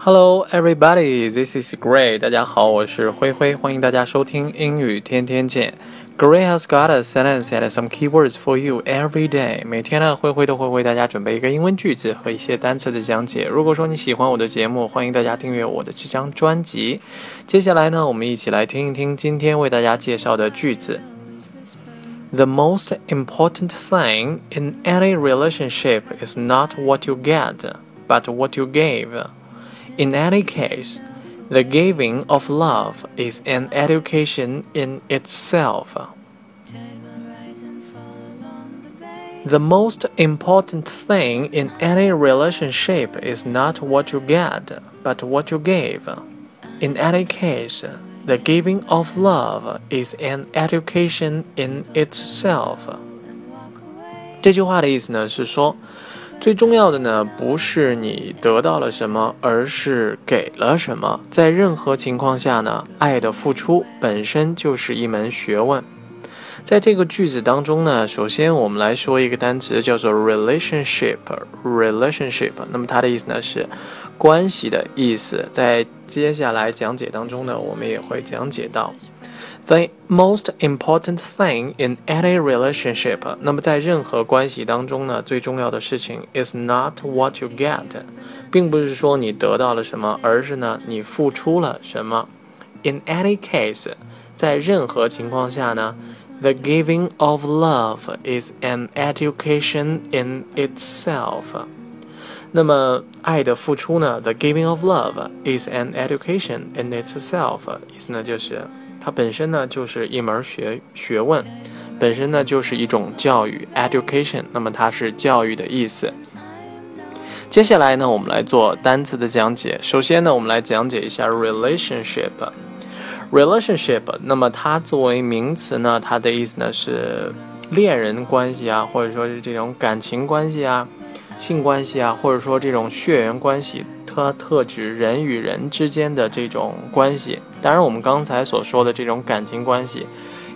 Hello, everybody. This is Gray. 大家好，我是灰灰，欢迎大家收听英语天天见。Gray has got a sentence and some keywords for you every day. 每天呢，灰灰都会为大家准备一个英文句子和一些单词的讲解。如果说你喜欢我的节目，欢迎大家订阅我的这张专辑。接下来呢，我们一起来听一听今天为大家介绍的句子。The most important thing in any relationship is not what you get, but what you give. In any case, the giving of love is an education in itself. The most important thing in any relationship is not what you get, but what you give. In any case, the giving of love is an education in itself. 这句话的意思呢是说。 最重要的呢，不是你得到了什么，而是给了什么。在任何情况下呢，爱的付出本身就是一门学问。在这个句子当中呢，首先我们来说一个单词，叫做 relationship。relationship，那么它的意思呢是关系的意思。在接下来讲解当中呢，我们也会讲解到。The most important thing in any relationship，那么在任何关系当中呢，最重要的事情 is not what you get，并不是说你得到了什么，而是呢你付出了什么。In any case，在任何情况下呢，the giving of love is an education in itself。那么爱的付出呢，the giving of love is an education in itself，意思呢就是。 它本身呢就是一门学学问，本身呢就是一种教育，education。那么它是教育的意思。接下来呢，我们来做单词的讲解。首先呢，我们来讲解一下 relationship。relationship，那么它作为名词呢，它的意思呢是恋人关系啊，或者说是这种感情关系啊。性关系啊，或者说这种血缘关系，它特指人与人之间的这种关系。当然，我们刚才所说的这种感情关系，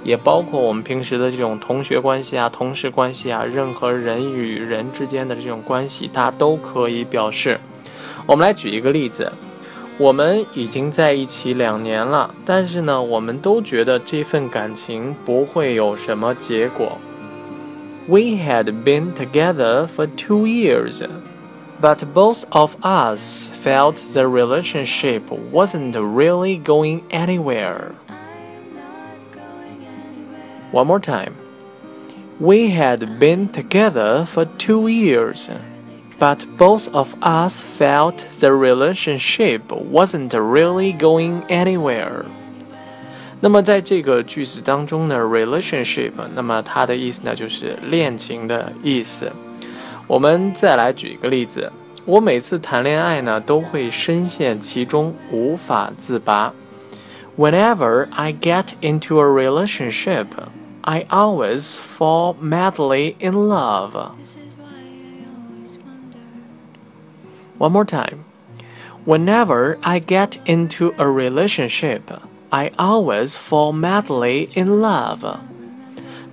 也包括我们平时的这种同学关系啊、同事关系啊，任何人与人之间的这种关系，它都可以表示。我们来举一个例子：我们已经在一起两年了，但是呢，我们都觉得这份感情不会有什么结果。We had been together for two years, but both of us felt the relationship wasn't really going anywhere. One more time. We had been together for two years, but both of us felt the relationship wasn't really going anywhere. 那么在这个句子当中呢，relationship，那么它的意思呢就是恋情的意思。 我们再来举一个例子，我每次谈恋爱呢都会深陷其中，无法自拔。Whenever I get into a relationship, I always fall madly in love. One more time. Whenever I get into a relationship, I always fall madly in love。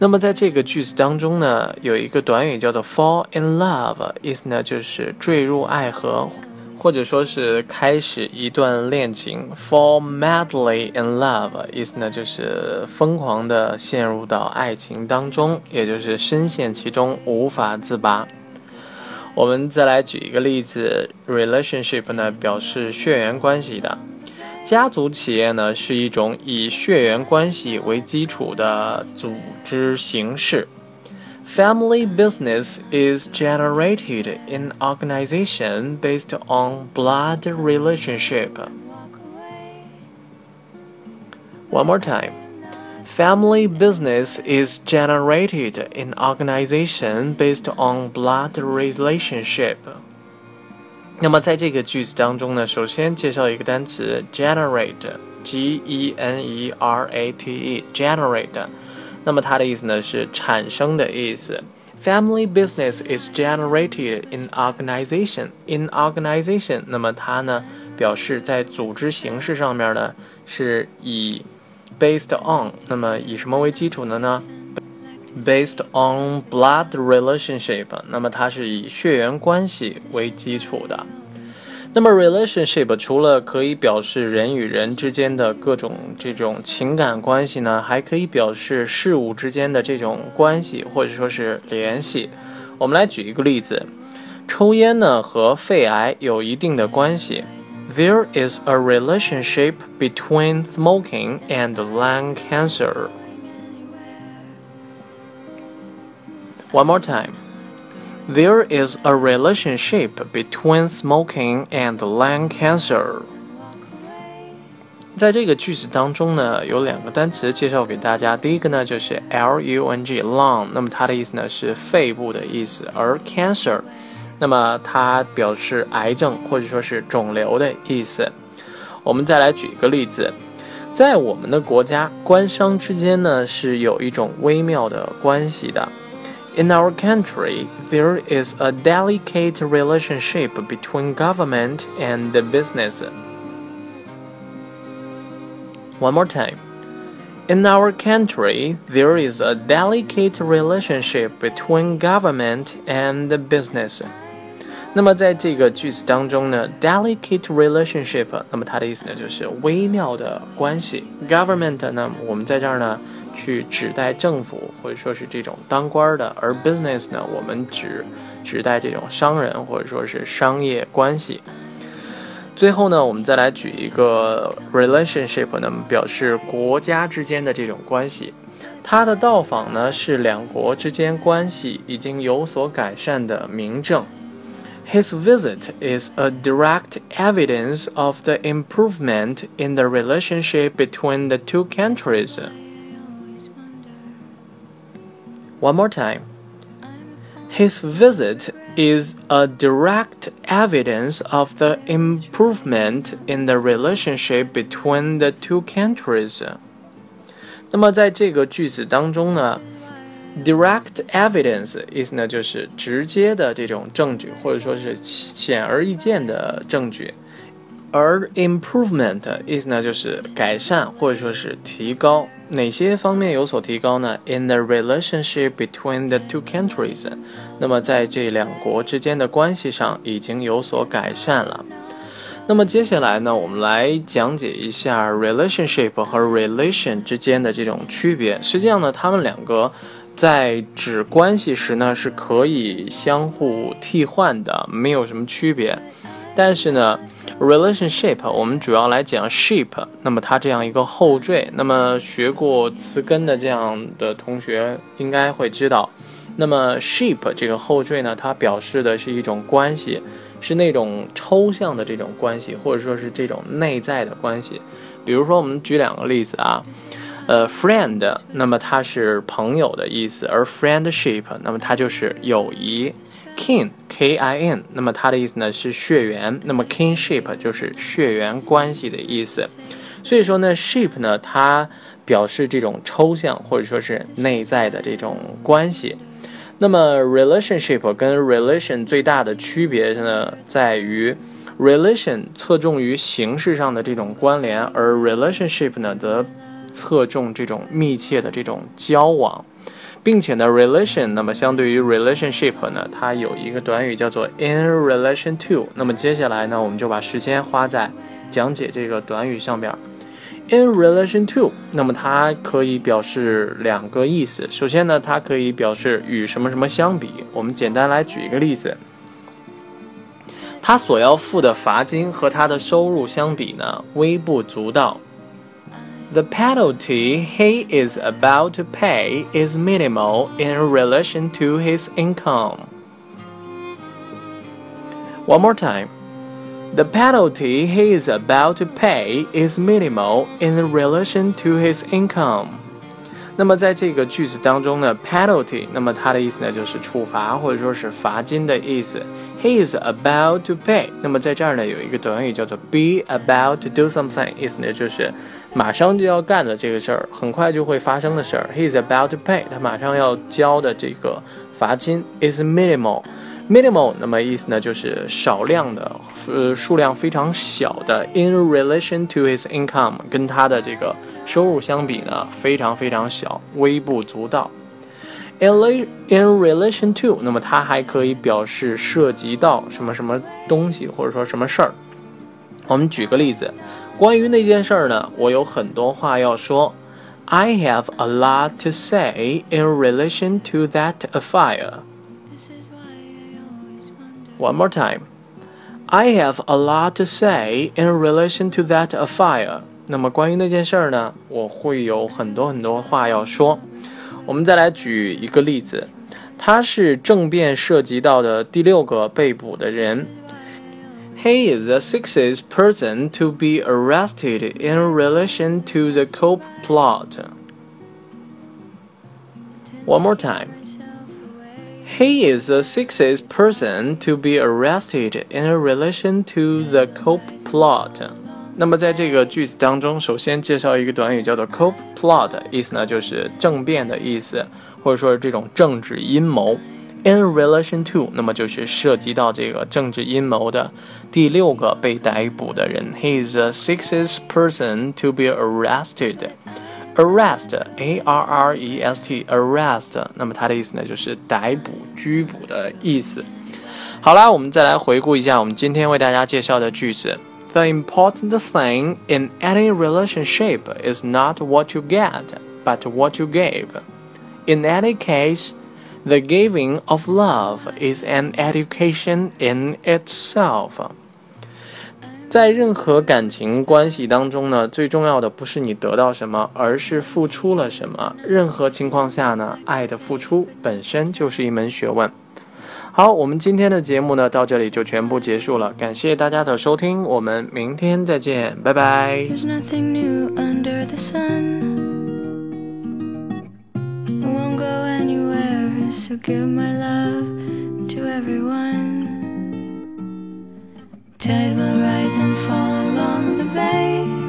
那么在这个句子当中呢，有一个短语叫做 fall in love，意思呢就是坠入爱河，或者说是开始一段恋情。fall madly in love，意思呢就是疯狂的陷入到爱情当中，也就是深陷其中无法自拔。我们再来举一个例子，relationship 呢表示血缘关系的。家族企业呢是一种以血缘关系为基础的组织形式。Family business is generated in organization based on blood relationship. One more time. Family business is generated in organization based on blood relationship. 那么在这个句子当中呢，首先介绍一个单词 generate，g e n e r a t e，generate。那么它的意思呢是产生的意思。Family business is generated in organization. In organization，那么它呢表示在组织形式上面呢是以 based on，那么以什么为基础的呢？Based on blood relationship，那么它是以血缘关系为基础的。那么 relationship 除了可以表示人与人之间的各种这种情感关系呢，还可以表示事物之间的这种关系或者说是联系。我们来举一个例子，抽烟呢和肺癌有一定的关系。There is a relationship between smoking and lung cancer. One more time. There is a relationship between smoking and lung cancer. 在这个句子当中呢，有两个单词介绍给大家。第一个呢就是 lung，lung，那么它的意思呢是肺部的意思，而 cancer，那么它表示癌症或者说是肿瘤的意思。我们再来举一个例子，在我们的国家，官商之间呢是有一种微妙的关系的。In our country, there is a delicate relationship between government and business. One more time. In our country, there is a delicate relationship between government and business. 那么在这个句子当中呢，delicate relationship，那么它的意思呢就是微妙的关系。government 呢，我们在这儿呢 去指代政府或者说是这种当官的，而 business 呢，我们指指代这种商人或者说是商业关系。最后呢，我们再来举一个 relationship 呢，表示国家之间的这种关系。他的到访呢，是两国之间关系已经有所改善的明证。His visit is a direct evidence of the improvement in the relationship between the two countries. One more time. His visit is a direct evidence of the improvement in the relationship between the two countries. 那么在这个句子当中呢，direct evidence 意思呢就是直接的这种证据，或者说是显而易见的证据。而 improvement 意思呢就是改善或者说是提高， 哪些方面有所提高呢？In the relationship between the two countries，那么在这两国之间的关系上已经有所改善了。那么接下来呢，我们来讲解一下 relationship 和 relation 之间的这种区别。实际上呢，它们两个在指关系时呢是可以相互替换的，没有什么区别。但是呢。relationship，我们主要来讲 ship，那么它这样一个后缀，那么学过词根的这样的同学应该会知道，那么 ship 这个后缀呢，它表示的是一种关系，是那种抽象的这种关系，或者说是这种内在的关系。比如说，我们举两个例子啊，呃，friend，那么它是朋友的意思，而 friendship，那么它就是友谊。kin k i n，那么它的意思呢是血缘，那么 kinship 就是血缘关系的意思。所以说呢，ship 呢它表示这种抽象或者说是内在的这种关系。那么 relationship 跟 relation 最大的区别呢在于，relation 侧重于形式上的这种关联，而 relationship 呢则侧重这种密切的这种交往。并且呢，relation，那么相对于 relationship 呢，它有一个短语叫做 in relation to。那么接下来呢，我们就把时间花在讲解这个短语上边。in relation to，那么它可以表示两个意思。首先呢，它可以表示与什么什么相比。我们简单来举一个例子，他所要付的罚金和他的收入相比呢，微不足道。The penalty he is about to pay is minimal in relation to his income. One more time. The penalty he is about to pay is minimal in relation to his income. 那么在这个句子当中呢，penalty，那么它的意思呢就是处罚或者说是罚金的意思。 He is about to pay，那么在这儿呢有一个短语叫做 be about to do something，意思呢就是马上就要干的这个事儿，很快就会发生的事儿。He is about to pay，他马上要交的这个罚金 is minimal。Minimal，那么意思呢就是少量的，呃，数量非常小的。In relation to his income，跟他的这个收入相比呢，非常非常小，微不足道。in in relation to，那么它还可以表示涉及到什么什么东西，或者说什么事儿。我们举个例子，关于那件事儿呢，我有很多话要说。I have a lot to say in relation to that affair. One more time. I have a lot to say in relation to that affair. 那么关于那件事儿呢，我会有很多很多话要说。 我们再来举一个例子，他是政变涉及到的第六个被捕的人。He is the sixth person to be arrested in relation to the coup plot. One more time. He is the sixth person to be arrested in relation to the coup plot. 那么在这个句子当中，首先介绍一个短语叫做 coup plot，意思呢就是政变的意思，或者说是这种政治阴谋。In relation to，那么就是涉及到这个政治阴谋的第六个被逮捕的人。He is the sixth person to be arrested. Arrest, A-R-R-E-S-T, 那么它的意思呢就是逮捕、拘捕的意思。好啦，我们再来回顾一下我们今天为大家介绍的句子。The important thing in any relationship is not what you get, but what you give. In any case, the giving of love is an education in itself. 在任何感情关系当中呢，最重要的不是你得到什么，而是付出了什么。任何情况下呢，爱的付出本身就是一门学问。 好，我们今天的节目呢，到这里就全部结束了。感谢大家的收听，我们明天再见，拜拜。Tide will rise and fall on the bay.